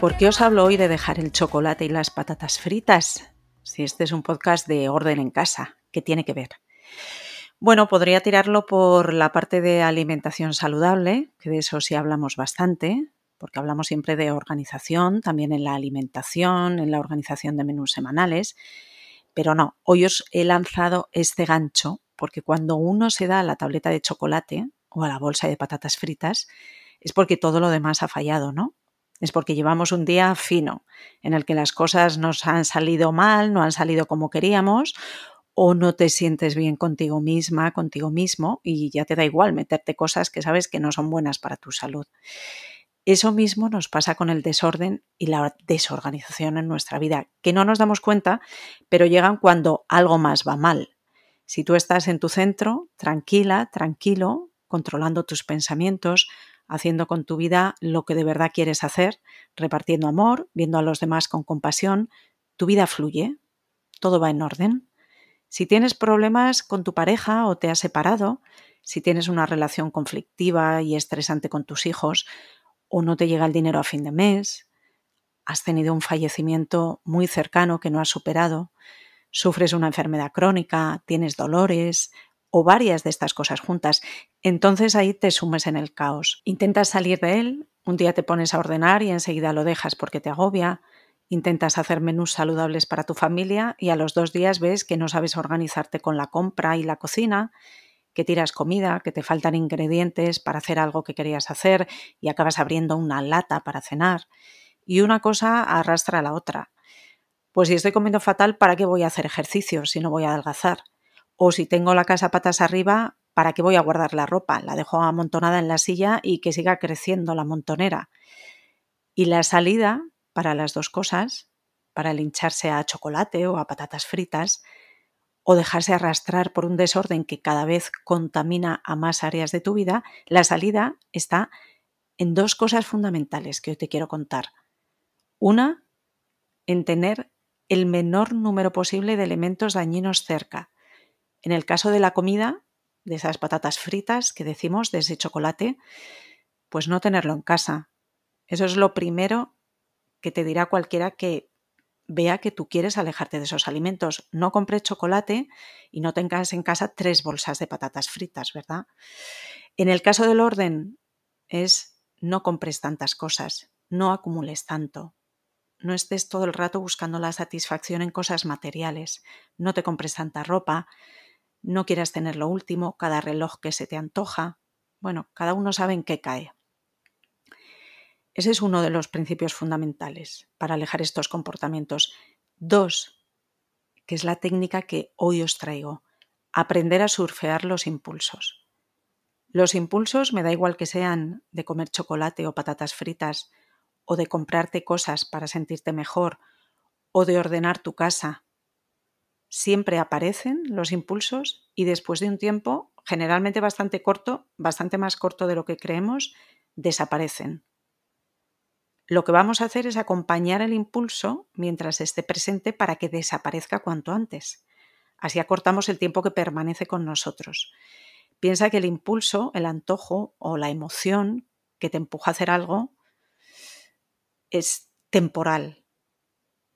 ¿Por qué os hablo hoy de dejar el chocolate y las patatas fritas? Si este es un podcast de orden en casa, ¿qué tiene que ver? Bueno, podría tirarlo por la parte de alimentación saludable, que de eso sí hablamos bastante, porque hablamos siempre de organización, también en la alimentación, en la organización de menús semanales, pero no, hoy os he lanzado este gancho porque cuando uno se da a la tableta de chocolate o a la bolsa de patatas fritas, es porque todo lo demás ha fallado, ¿no? Es porque llevamos un día fino, en el que las cosas nos han salido mal, no han salido como queríamos, o no te sientes bien contigo misma, contigo mismo, y ya te da igual meterte cosas que sabes que no son buenas para tu salud. Eso mismo nos pasa con el desorden y la desorganización en nuestra vida, que no nos damos cuenta, pero llegan cuando algo más va mal. Si tú estás en tu centro, tranquila, tranquilo, controlando tus pensamientos, haciendo con tu vida lo que de verdad quieres hacer, repartiendo amor, viendo a los demás con compasión, tu vida fluye, todo va en orden. Si tienes problemas con tu pareja o te has separado, si tienes una relación conflictiva y estresante con tus hijos, o no te llega el dinero a fin de mes, has tenido un fallecimiento muy cercano que no has superado, sufres una enfermedad crónica, tienes dolores, o varias de estas cosas juntas, entonces ahí te sumes en el caos. Intentas salir de él, un día te pones a ordenar y enseguida lo dejas porque te agobia, intentas hacer menús saludables para tu familia y a los dos días ves que no sabes organizarte con la compra y la cocina, que tiras comida, que te faltan ingredientes para hacer algo que querías hacer y acabas abriendo una lata para cenar. Y una cosa arrastra a la otra. Pues si estoy comiendo fatal, ¿para qué voy a hacer ejercicio si no voy a adelgazar? O si tengo la casa patas arriba, ¿para qué voy a guardar la ropa? La dejo amontonada en la silla y que siga creciendo la montonera. Y la salida para las dos cosas, para el hincharse a chocolate o a patatas fritas, o dejarse arrastrar por un desorden que cada vez contamina a más áreas de tu vida, la salida está en dos cosas fundamentales que hoy te quiero contar. Una, en tener el menor número posible de elementos dañinos cerca, en el caso de la comida, de esas patatas fritas que decimos, de ese chocolate, pues no tenerlo en casa. Eso es lo primero que te dirá cualquiera que vea que tú quieres alejarte de esos alimentos. No compres chocolate y no tengas en casa tres bolsas de patatas fritas, ¿verdad? En el caso del orden es no compres tantas cosas, no acumules tanto. No estés todo el rato buscando la satisfacción en cosas materiales. No te compres tanta ropa, no quieras tener lo último, cada reloj que se te antoja. Bueno, cada uno sabe en qué cae. Ese es uno de los principios fundamentales para alejar estos comportamientos. Dos, que es la técnica que hoy os traigo, aprender a surfear los impulsos. Los impulsos, me da igual que sean de comer chocolate o patatas fritas, o de comprarte cosas para sentirte mejor, o de ordenar tu casa siempre aparecen los impulsos y después de un tiempo, generalmente bastante corto, bastante más corto de lo que creemos, desaparecen. Lo que vamos a hacer es acompañar el impulso mientras esté presente para que desaparezca cuanto antes. Así acortamos el tiempo que permanece con nosotros. Piensa que el impulso, el antojo o la emoción que te empuja a hacer algo es temporal,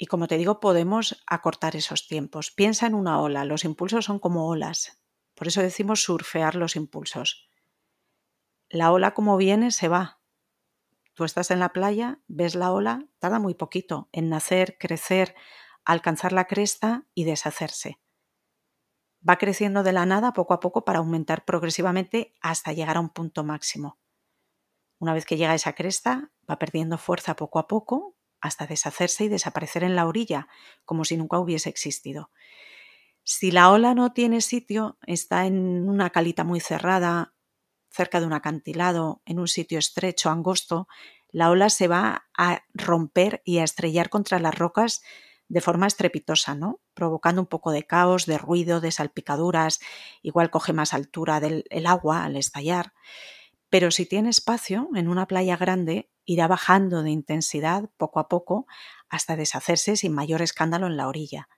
y como te digo, podemos acortar esos tiempos. Piensa en una ola. Los impulsos son como olas. Por eso decimos surfear los impulsos. La ola como viene se va. Tú estás en la playa, ves la ola, tarda muy poquito en nacer, crecer, alcanzar la cresta y deshacerse. Va creciendo de la nada poco a poco para aumentar progresivamente hasta llegar a un punto máximo. Una vez que llega a esa cresta, va perdiendo fuerza poco a poco hasta deshacerse y desaparecer en la orilla, como si nunca hubiese existido. Si la ola no tiene sitio, está en una calita muy cerrada, cerca de un acantilado, en un sitio estrecho, angosto, la ola se va a romper y a estrellar contra las rocas de forma estrepitosa, ¿no? Provocando un poco de caos, de ruido, de salpicaduras, igual coge más altura del el agua al estallar. Pero si tiene espacio en una playa grande, irá bajando de intensidad poco a poco hasta deshacerse sin mayor escándalo en la orilla.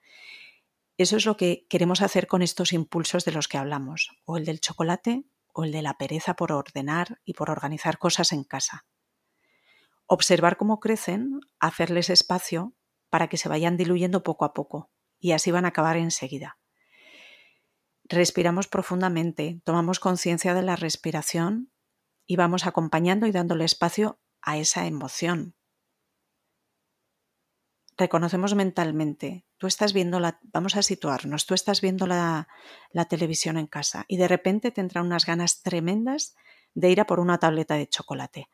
Eso es lo que queremos hacer con estos impulsos de los que hablamos, o el del chocolate o el de la pereza por ordenar y por organizar cosas en casa. Observar cómo crecen, hacerles espacio para que se vayan diluyendo poco a poco y así van a acabar enseguida. Respiramos profundamente, tomamos conciencia de la respiración y vamos acompañando y dándole espacio a esa emoción. Reconocemos mentalmente, tú estás viendo la, vamos a situarnos, tú estás viendo la, la televisión en casa y de repente te entran unas ganas tremendas de ir a por una tableta de chocolate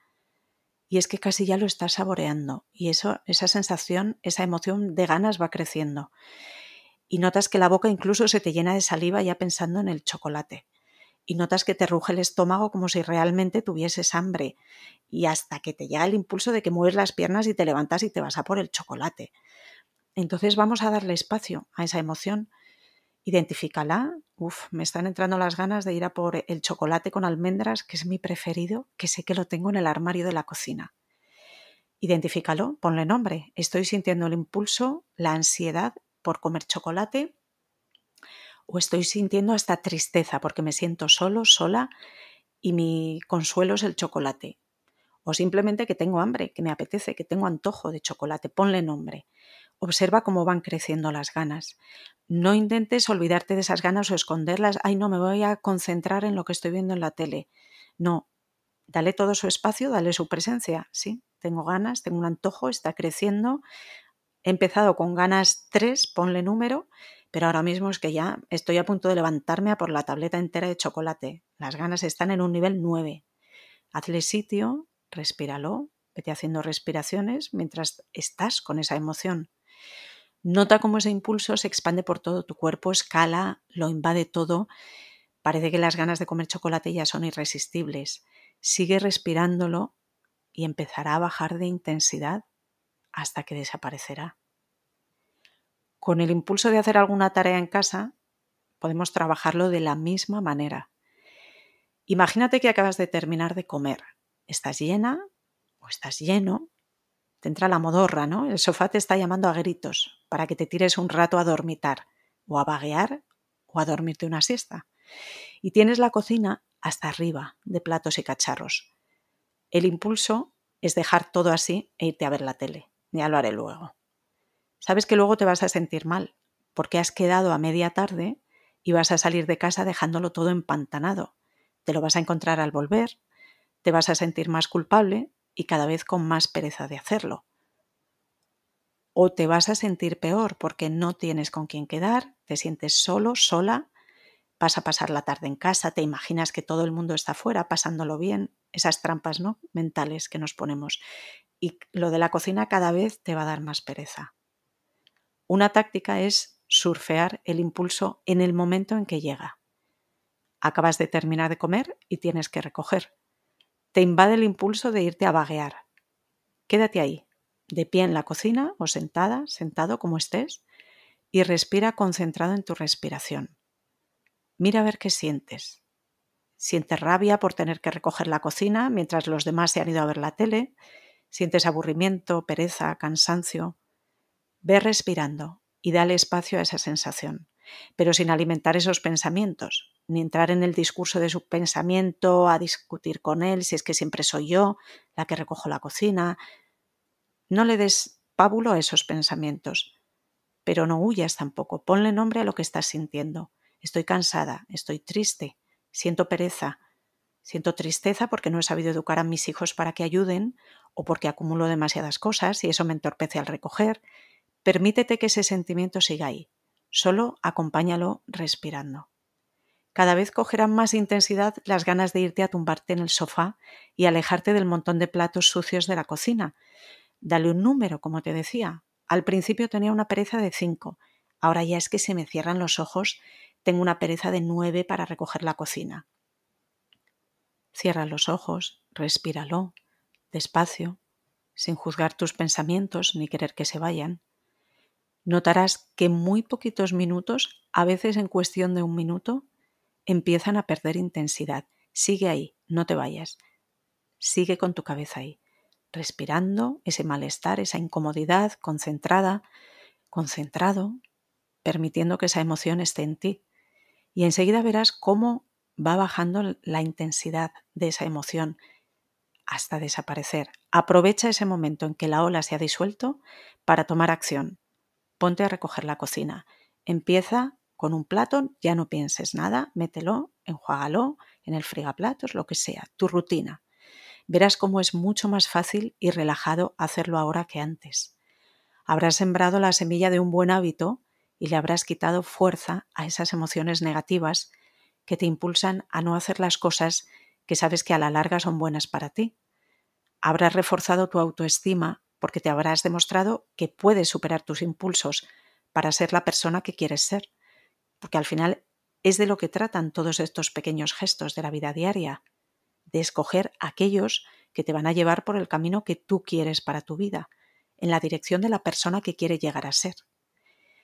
y es que casi ya lo estás saboreando y eso, esa sensación, esa emoción de ganas va creciendo. Y notas que la boca incluso se te llena de saliva ya pensando en el chocolate. Y notas que te ruge el estómago como si realmente tuvieses hambre. Y hasta que te llega el impulso de que mueves las piernas y te levantas y te vas a por el chocolate. Entonces vamos a darle espacio a esa emoción. Identifícala. Uf, me están entrando las ganas de ir a por el chocolate con almendras, que es mi preferido, que sé que lo tengo en el armario de la cocina. Identifícalo, ponle nombre. Estoy sintiendo el impulso, la ansiedad por comer chocolate o estoy sintiendo hasta tristeza porque me siento solo, sola y mi consuelo es el chocolate. O simplemente que tengo hambre, que me apetece, que tengo antojo de chocolate. Ponle nombre. Observa cómo van creciendo las ganas. No intentes olvidarte de esas ganas o esconderlas. Ay, no, me voy a concentrar en lo que estoy viendo en la tele. No, dale todo su espacio, dale su presencia. Sí, tengo ganas, tengo un antojo, está creciendo. He empezado con ganas 3, ponle número, pero ahora mismo es que ya estoy a punto de levantarme a por la tableta entera de chocolate. Las ganas están en un nivel 9. Hazle sitio, respíralo, vete haciendo respiraciones mientras estás con esa emoción. Nota cómo ese impulso se expande por todo tu cuerpo, escala, lo invade todo. Parece que las ganas de comer chocolate ya son irresistibles. Sigue respirándolo y empezará a bajar de intensidad hasta que desaparecerá. Con el impulso de hacer alguna tarea en casa, podemos trabajarlo de la misma manera. Imagínate que acabas de terminar de comer. Estás llena o estás lleno te entra la modorra, ¿no? El sofá te está llamando a gritos para que te tires un rato a dormitar, o a vaguear, o a dormirte una siesta. Y tienes la cocina hasta arriba de platos y cacharros. El impulso es dejar todo así e irte a ver la tele. Ya lo haré luego. Sabes que luego te vas a sentir mal, porque has quedado a media tarde y vas a salir de casa dejándolo todo empantanado. Te lo vas a encontrar al volver, te vas a sentir más culpable y cada vez con más pereza de hacerlo. O te vas a sentir peor porque no tienes con quién quedar, te sientes solo, sola, vas a pasar la tarde en casa, te imaginas que todo el mundo está fuera pasándolo bien, esas trampas ¿no? mentales que nos ponemos. Y lo de la cocina cada vez te va a dar más pereza. Una táctica es surfear el impulso en el momento en que llega. Acabas de terminar de comer y tienes que recoger te invade el impulso de irte a vaguear. Quédate ahí, de pie en la cocina o sentada, sentado como estés, y respira concentrado en tu respiración. Mira a ver qué sientes. Sientes rabia por tener que recoger la cocina mientras los demás se han ido a ver la tele. Sientes aburrimiento, pereza, cansancio. Ve respirando y dale espacio a esa sensación, pero sin alimentar esos pensamientos, ni entrar en el discurso de su pensamiento, a discutir con él, si es que siempre soy yo la que recojo la cocina. No le des pábulo a esos pensamientos, pero no huyas tampoco, ponle nombre a lo que estás sintiendo. Estoy cansada, estoy triste, siento pereza, siento tristeza porque no he sabido educar a mis hijos para que ayuden o porque acumulo demasiadas cosas y eso me entorpece al recoger. Permítete que ese sentimiento siga ahí, solo acompáñalo respirando. Cada vez cogerán más intensidad las ganas de irte a tumbarte en el sofá y alejarte del montón de platos sucios de la cocina. Dale un número, como te decía. Al principio tenía una pereza de cinco. Ahora ya es que se me cierran los ojos. Tengo una pereza de nueve para recoger la cocina. Cierra los ojos, respíralo, despacio, sin juzgar tus pensamientos ni querer que se vayan. Notarás que muy poquitos minutos, a veces en cuestión de un minuto, empiezan a perder intensidad. Sigue ahí, no te vayas. Sigue con tu cabeza ahí, respirando ese malestar, esa incomodidad, concentrada, concentrado, permitiendo que esa emoción esté en ti. Y enseguida verás cómo va bajando la intensidad de esa emoción hasta desaparecer. Aprovecha ese momento en que la ola se ha disuelto para tomar acción. Ponte a recoger la cocina. Empieza con un plato, ya no pienses nada, mételo, enjuágalo en el frigaplatos, lo que sea, tu rutina. Verás cómo es mucho más fácil y relajado hacerlo ahora que antes. Habrás sembrado la semilla de un buen hábito y le habrás quitado fuerza a esas emociones negativas que te impulsan a no hacer las cosas que sabes que a la larga son buenas para ti. Habrás reforzado tu autoestima porque te habrás demostrado que puedes superar tus impulsos para ser la persona que quieres ser, porque al final es de lo que tratan todos estos pequeños gestos de la vida diaria, de escoger aquellos que te van a llevar por el camino que tú quieres para tu vida, en la dirección de la persona que quiere llegar a ser.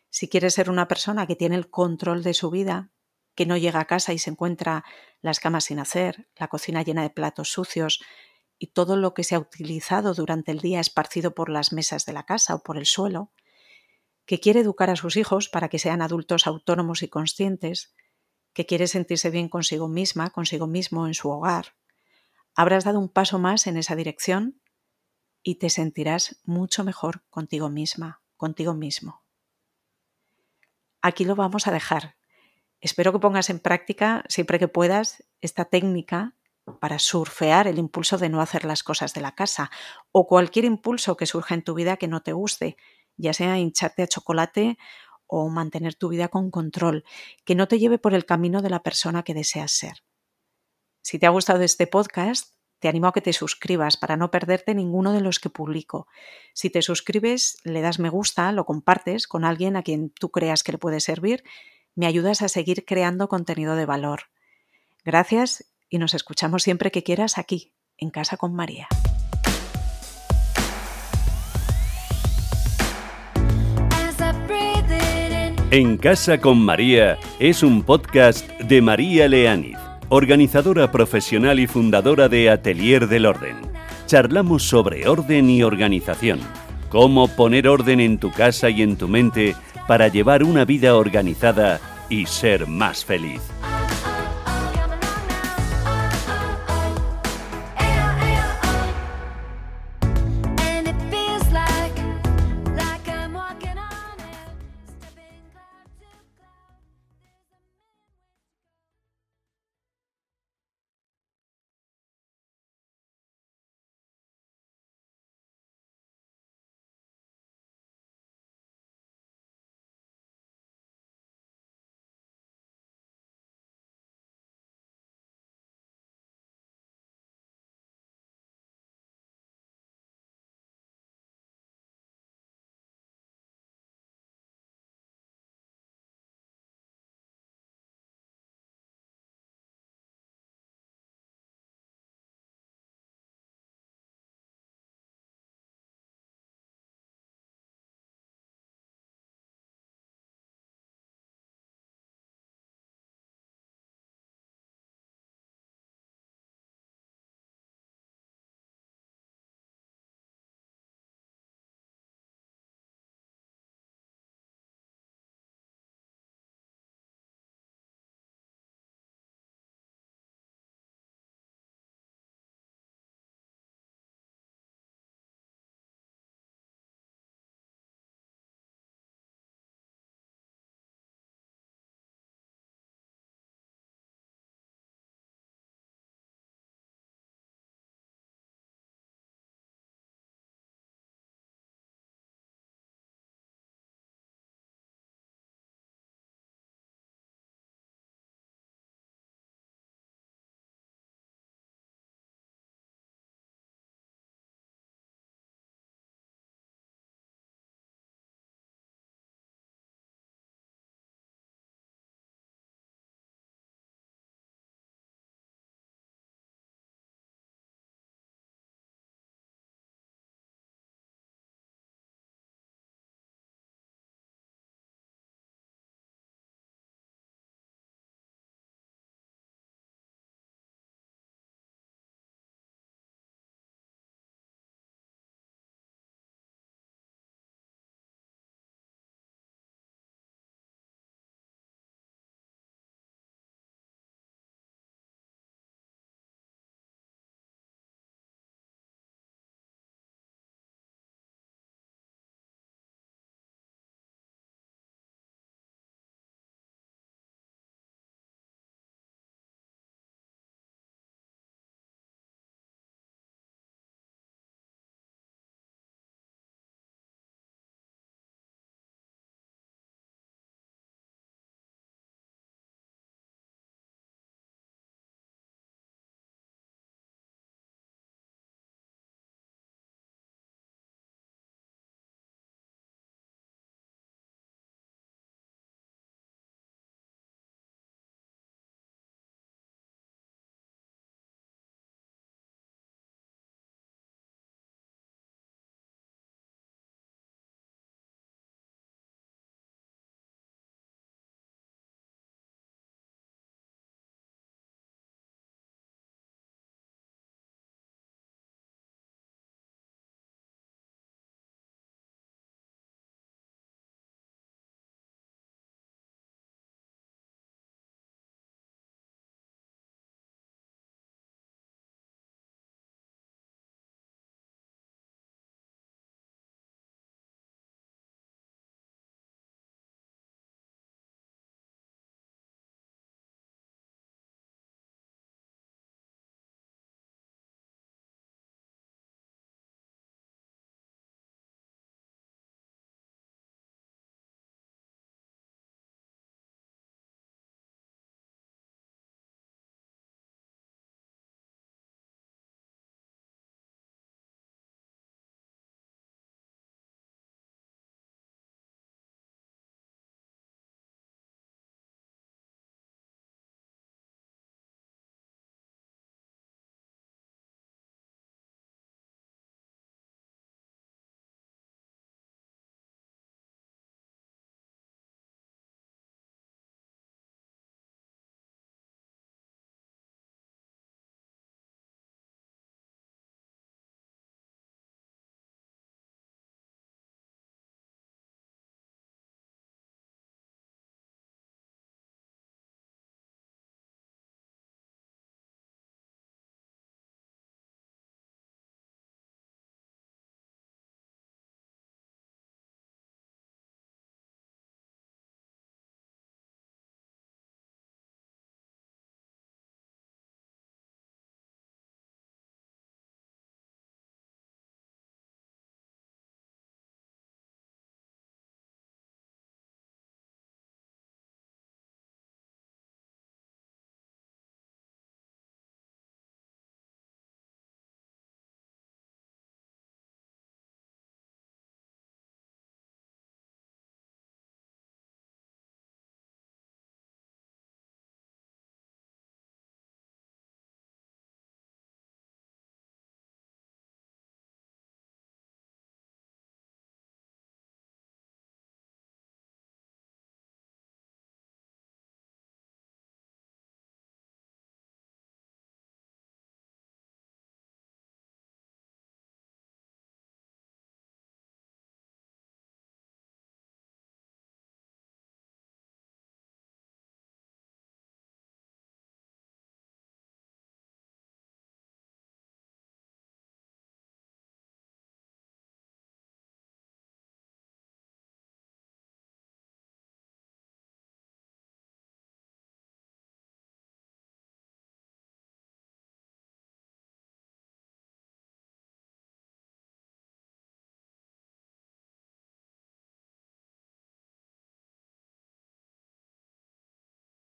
Si quieres ser una persona que tiene el control de su vida, que no llega a casa y se encuentra las camas sin hacer, la cocina llena de platos sucios y todo lo que se ha utilizado durante el día esparcido por las mesas de la casa o por el suelo, que quiere educar a sus hijos para que sean adultos autónomos y conscientes, que quiere sentirse bien consigo misma, consigo mismo en su hogar, habrás dado un paso más en esa dirección y te sentirás mucho mejor contigo misma, contigo mismo. Aquí lo vamos a dejar. Espero que pongas en práctica, siempre que puedas, esta técnica para surfear el impulso de no hacer las cosas de la casa o cualquier impulso que surja en tu vida que no te guste, ya sea hincharte a chocolate o mantener tu vida con control, que no te lleve por el camino de la persona que deseas ser. Si te ha gustado este podcast, te animo a que te suscribas para no perderte ninguno de los que publico. Si te suscribes, le das me gusta, lo compartes con alguien a quien tú creas que le puede servir me ayudas a seguir creando contenido de valor. Gracias y nos escuchamos siempre que quieras aquí, en Casa con María. En Casa con María es un podcast de María Leániz, organizadora profesional y fundadora de Atelier del Orden. Charlamos sobre orden y organización, cómo poner orden en tu casa y en tu mente para llevar una vida organizada y ser más feliz.